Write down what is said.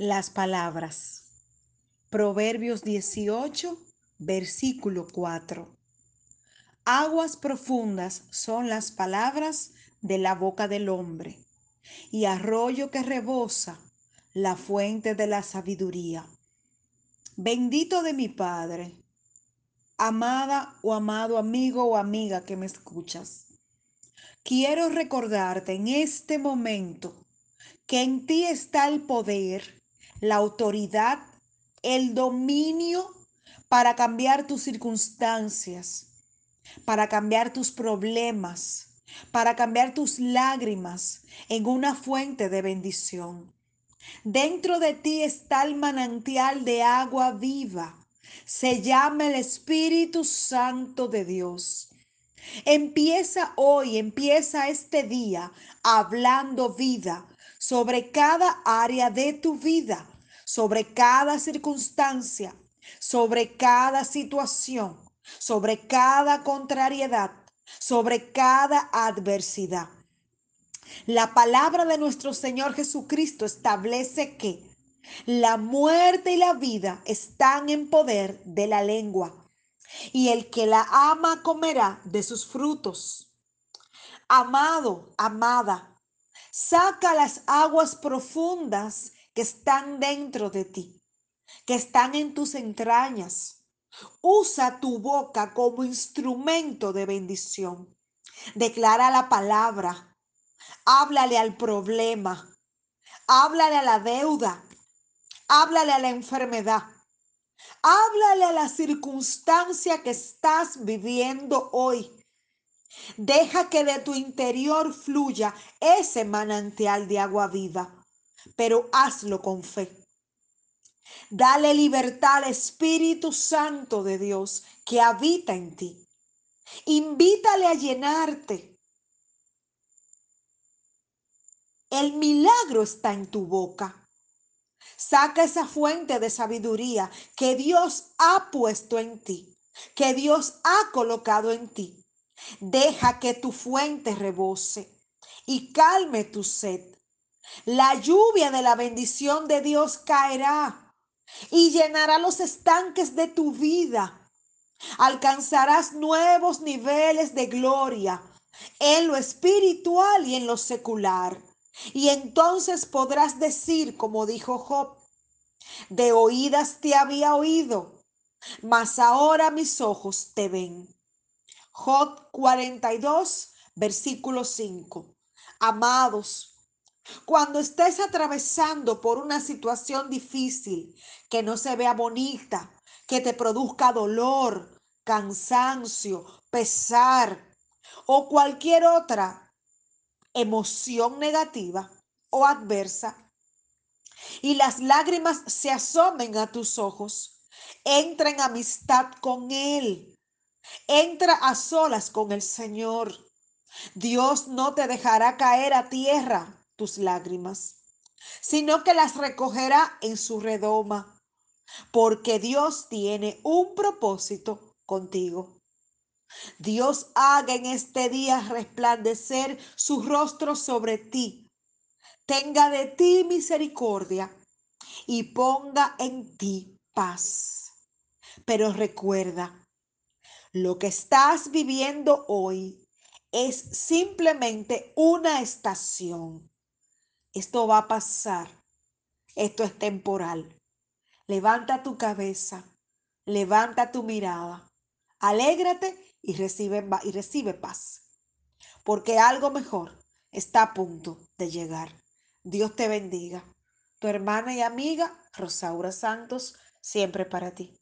Las palabras. Proverbios 18, versículo 4. Aguas profundas son las palabras de la boca del hombre, y arroyo que rebosa la fuente de la sabiduría. Bendito de mi Padre, amada o amado amigo o amiga que me escuchas. Quiero recordarte en este momento que en ti está el poder la autoridad, el dominio para cambiar tus circunstancias, para cambiar tus problemas, para cambiar tus lágrimas en una fuente de bendición. Dentro de ti está el manantial de agua viva. Se llama el Espíritu Santo de Dios. Empieza hoy, empieza este día hablando vida, sobre cada área de tu vida, sobre cada circunstancia, sobre cada situación, sobre cada contrariedad, sobre cada adversidad. La palabra de nuestro Señor Jesucristo establece que la muerte y la vida están en poder de la lengua, y el que la ama comerá de sus frutos. Amado, amada, Saca las aguas profundas que están dentro de ti, que están en tus entrañas. Usa tu boca como instrumento de bendición. Declara la palabra. Háblale al problema. Háblale a la deuda. Háblale a la enfermedad. Háblale a la circunstancia que estás viviendo hoy. Deja que de tu interior fluya ese manantial de agua viva, pero hazlo con fe. Dale libertad al Espíritu Santo de Dios que habita en ti. Invítale a llenarte. El milagro está en tu boca. Saca esa fuente de sabiduría que Dios ha puesto en ti, que Dios ha colocado en ti. Deja que tu fuente rebose y calme tu sed. La lluvia de la bendición de Dios caerá y llenará los estanques de tu vida. Alcanzarás nuevos niveles de gloria en lo espiritual y en lo secular. Y entonces podrás decir, como dijo Job, de oídas te había oído, mas ahora mis ojos te ven. Job 42, versículo 5. Amados, cuando estés atravesando por una situación difícil que no se vea bonita, que te produzca dolor, cansancio, pesar o cualquier otra emoción negativa o adversa, y las lágrimas se asomen a tus ojos, entra en amistad con Él Entra a solas con el Señor. Dios no te dejará caer a tierra tus lágrimas, sino que las recogerá en su redoma, porque Dios tiene un propósito contigo. Dios haga en este día resplandecer su rostro sobre ti, tenga de ti misericordia y ponga en ti paz. Pero recuerda, lo que estás viviendo hoy es simplemente una estación. Esto va a pasar. Esto es temporal. Levanta tu cabeza, levanta tu mirada, alégrate y recibe, y recibe paz. Porque algo mejor está a punto de llegar. Dios te bendiga. Tu hermana y amiga Rosaura Santos, siempre para ti.